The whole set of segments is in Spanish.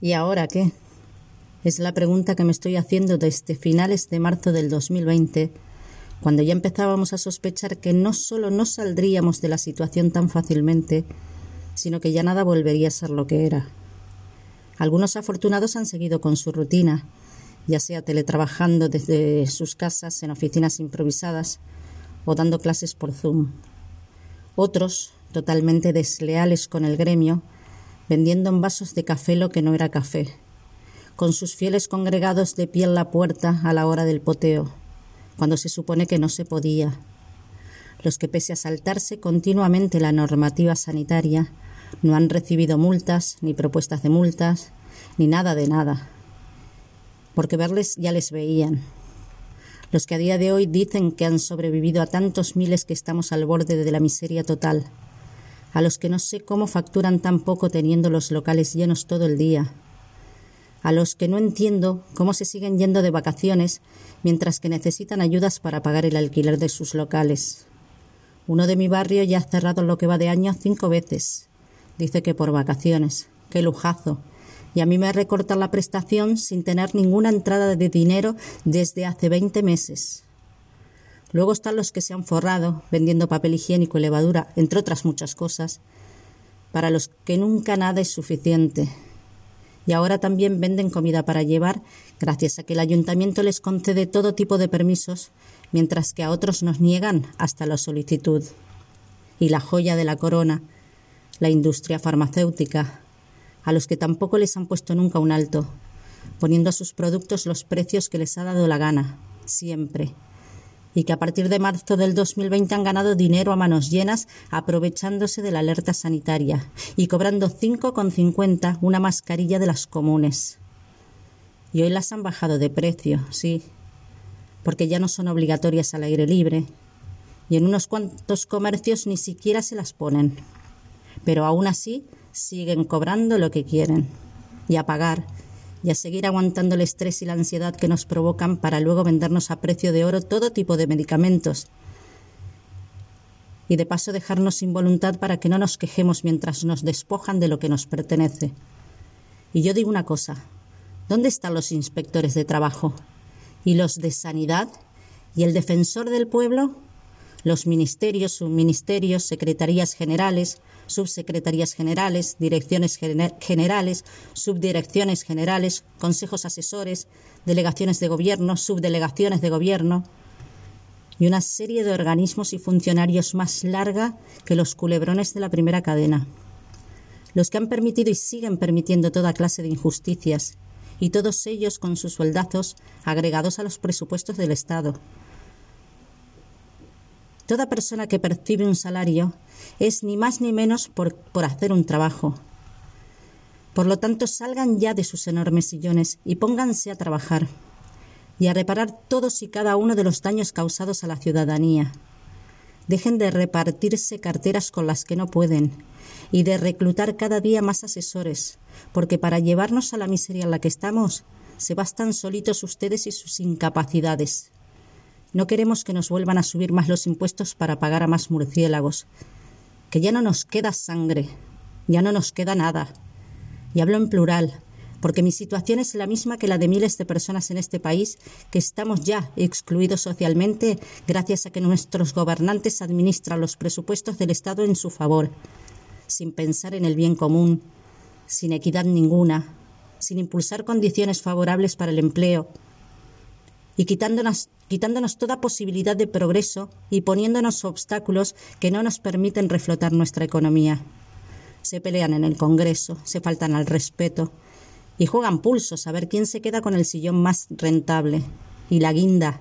¿Y ahora qué? Es la pregunta que me estoy haciendo desde finales de marzo del 2020, cuando ya empezábamos a sospechar que no solo no saldríamos de la situación tan fácilmente, sino que ya nada volvería a ser lo que era. Algunos afortunados han seguido con su rutina, ya sea teletrabajando desde sus casas en oficinas improvisadas o dando clases por Zoom. Otros, totalmente desleales con el gremio, vendiendo en vasos de café lo que no era café, con sus fieles congregados de pie en la puerta a la hora del poteo, cuando se supone que no se podía. Los que pese a saltarse continuamente la normativa sanitaria, no han recibido multas, ni propuestas de multas, ni nada de nada. Porque verles ya les veían. Los que a día de hoy dicen que han sobrevivido a tantos miles que estamos al borde de la miseria total, a los que no sé cómo facturan tan poco teniendo los locales llenos todo el día, a los que no entiendo cómo se siguen yendo de vacaciones mientras que necesitan ayudas para pagar el alquiler de sus locales. Uno de mi barrio ya ha cerrado lo que va de año cinco veces. Dice que por vacaciones. Qué lujazo. Y a mí me recortan la prestación sin tener ninguna entrada de dinero desde hace veinte meses. Luego están los que se han forrado vendiendo papel higiénico y levadura, entre otras muchas cosas, para los que nunca nada es suficiente. Y ahora también venden comida para llevar, gracias a que el ayuntamiento les concede todo tipo de permisos, mientras que a otros nos niegan hasta la solicitud. Y la joya de la corona, la industria farmacéutica, a los que tampoco les han puesto nunca un alto, poniendo a sus productos los precios que les ha dado la gana, siempre y que a partir de marzo del 2020 han ganado dinero a manos llenas aprovechándose de la alerta sanitaria y cobrando 5,50 una mascarilla de las comunes. Y hoy las han bajado de precio, sí, porque ya no son obligatorias al aire libre y en unos cuantos comercios ni siquiera se las ponen. Pero aún así siguen cobrando lo que quieren y a pagar y a seguir aguantando el estrés y la ansiedad que nos provocan para luego vendernos a precio de oro todo tipo de medicamentos. Y de paso dejarnos sin voluntad para que no nos quejemos mientras nos despojan de lo que nos pertenece. Y yo digo una cosa, ¿dónde están los inspectores de trabajo? ¿Y los de sanidad? ¿Y el defensor del pueblo? Los ministerios, subministerios, secretarías generales, subsecretarías generales, direcciones generales, subdirecciones generales, consejos asesores, delegaciones de gobierno, subdelegaciones de gobierno y una serie de organismos y funcionarios más larga que los culebrones de la primera cadena. Los que han permitido y siguen permitiendo toda clase de injusticias, y todos ellos con sus sueldazos agregados a los presupuestos del Estado, Toda persona que percibe un salario es ni más ni menos por, hacer un trabajo. Por lo tanto, salgan ya de sus enormes sillones y pónganse a trabajar y a reparar todos y cada uno de los daños causados a la ciudadanía. Dejen de repartirse carteras con las que no pueden y de reclutar cada día más asesores, porque para llevarnos a la miseria en la que estamos, se bastan solitos ustedes y sus incapacidades. No queremos que nos vuelvan a subir más los impuestos para pagar a más murciélagos. Que ya no nos queda sangre, ya no nos queda nada. Y hablo en plural, porque mi situación es la misma que la de miles de personas en este país que estamos ya excluidos socialmente gracias a que nuestros gobernantes administran los presupuestos del Estado en su favor, sin pensar en el bien común, sin equidad ninguna, sin impulsar condiciones favorables para el empleo, y quitándonos, quitándonos toda posibilidad de progreso y poniéndonos obstáculos que no nos permiten reflotar nuestra economía. Se pelean en el Congreso, se faltan al respeto y juegan pulsos a ver quién se queda con el sillón más rentable. Y la guinda,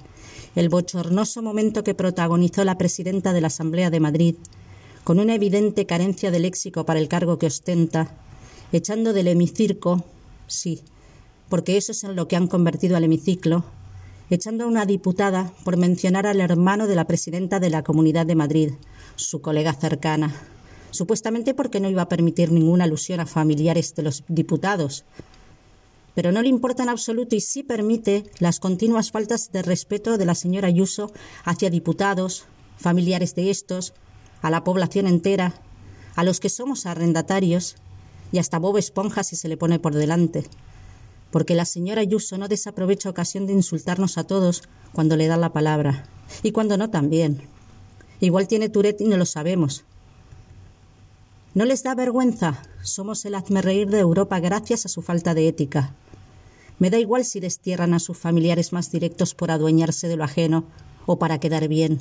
el bochornoso momento que protagonizó la presidenta de la Asamblea de Madrid, con una evidente carencia de léxico para el cargo que ostenta, echando del hemicirco, sí, porque eso es en lo que han convertido al hemiciclo, echando a una diputada por mencionar al hermano de la presidenta de la Comunidad de Madrid, su colega cercana, supuestamente porque no iba a permitir ninguna alusión a familiares de los diputados. Pero no le importa en absoluto y sí permite las continuas faltas de respeto de la señora Ayuso hacia diputados, familiares de estos, a la población entera, a los que somos arrendatarios y hasta Bob Esponja si se le pone por delante. Porque la señora Ayuso no desaprovecha ocasión de insultarnos a todos cuando le da la palabra. Y cuando no también. Igual tiene Tourette y no lo sabemos. ¿No les da vergüenza? Somos el reír de Europa gracias a su falta de ética. Me da igual si destierran a sus familiares más directos por adueñarse de lo ajeno o para quedar bien.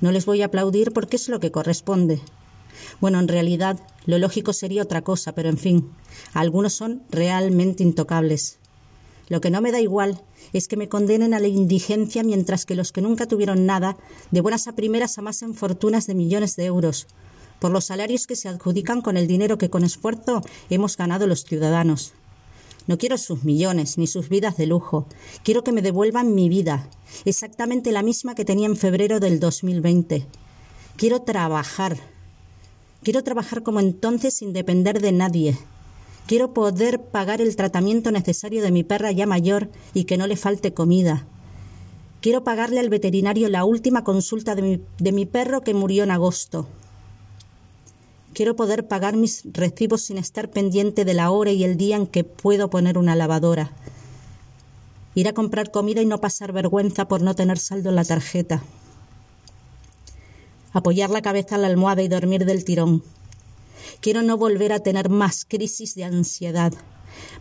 No les voy a aplaudir porque es lo que corresponde. Bueno, en realidad, lo lógico sería otra cosa, pero en fin, algunos son realmente intocables. Lo que no me da igual es que me condenen a la indigencia mientras que los que nunca tuvieron nada, de buenas a primeras amasen fortunas de millones de euros, por los salarios que se adjudican con el dinero que con esfuerzo hemos ganado los ciudadanos. No quiero sus millones ni sus vidas de lujo. Quiero que me devuelvan mi vida, exactamente la misma que tenía en febrero del 2020. Quiero trabajar. Quiero trabajar como entonces sin depender de nadie. Quiero poder pagar el tratamiento necesario de mi perra ya mayor y que no le falte comida. Quiero pagarle al veterinario la última consulta de mi, de mi perro que murió en agosto. Quiero poder pagar mis recibos sin estar pendiente de la hora y el día en que puedo poner una lavadora. Ir a comprar comida y no pasar vergüenza por no tener saldo en la tarjeta. Apoyar la cabeza en la almohada y dormir del tirón. Quiero no volver a tener más crisis de ansiedad.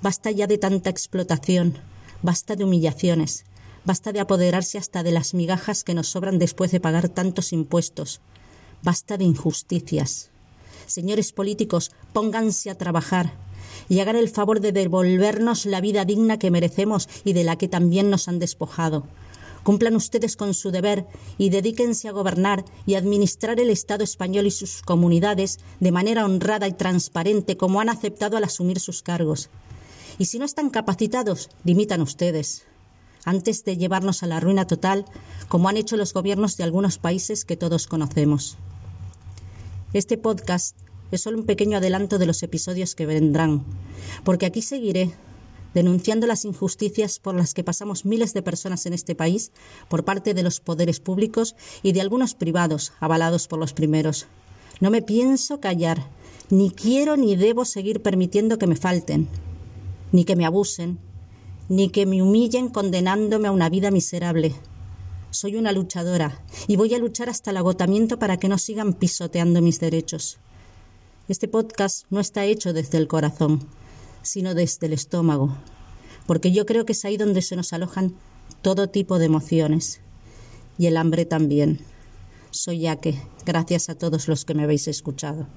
Basta ya de tanta explotación. Basta de humillaciones. Basta de apoderarse hasta de las migajas que nos sobran después de pagar tantos impuestos. Basta de injusticias. Señores políticos, pónganse a trabajar y hagan el favor de devolvernos la vida digna que merecemos y de la que también nos han despojado. Cumplan ustedes con su deber y dedíquense a gobernar y administrar el Estado español y sus comunidades de manera honrada y transparente como han aceptado al asumir sus cargos. Y si no están capacitados, dimitan ustedes, antes de llevarnos a la ruina total, como han hecho los gobiernos de algunos países que todos conocemos. Este podcast es solo un pequeño adelanto de los episodios que vendrán, porque aquí seguiré denunciando las injusticias por las que pasamos miles de personas en este país por parte de los poderes públicos y de algunos privados, avalados por los primeros. No me pienso callar, ni quiero ni debo seguir permitiendo que me falten, ni que me abusen, ni que me humillen condenándome a una vida miserable. Soy una luchadora y voy a luchar hasta el agotamiento para que no sigan pisoteando mis derechos. Este podcast no está hecho desde el corazón, sino desde el estómago, porque yo creo que es ahí donde se nos alojan todo tipo de emociones y el hambre también. Soy Yaque, gracias a todos los que me habéis escuchado.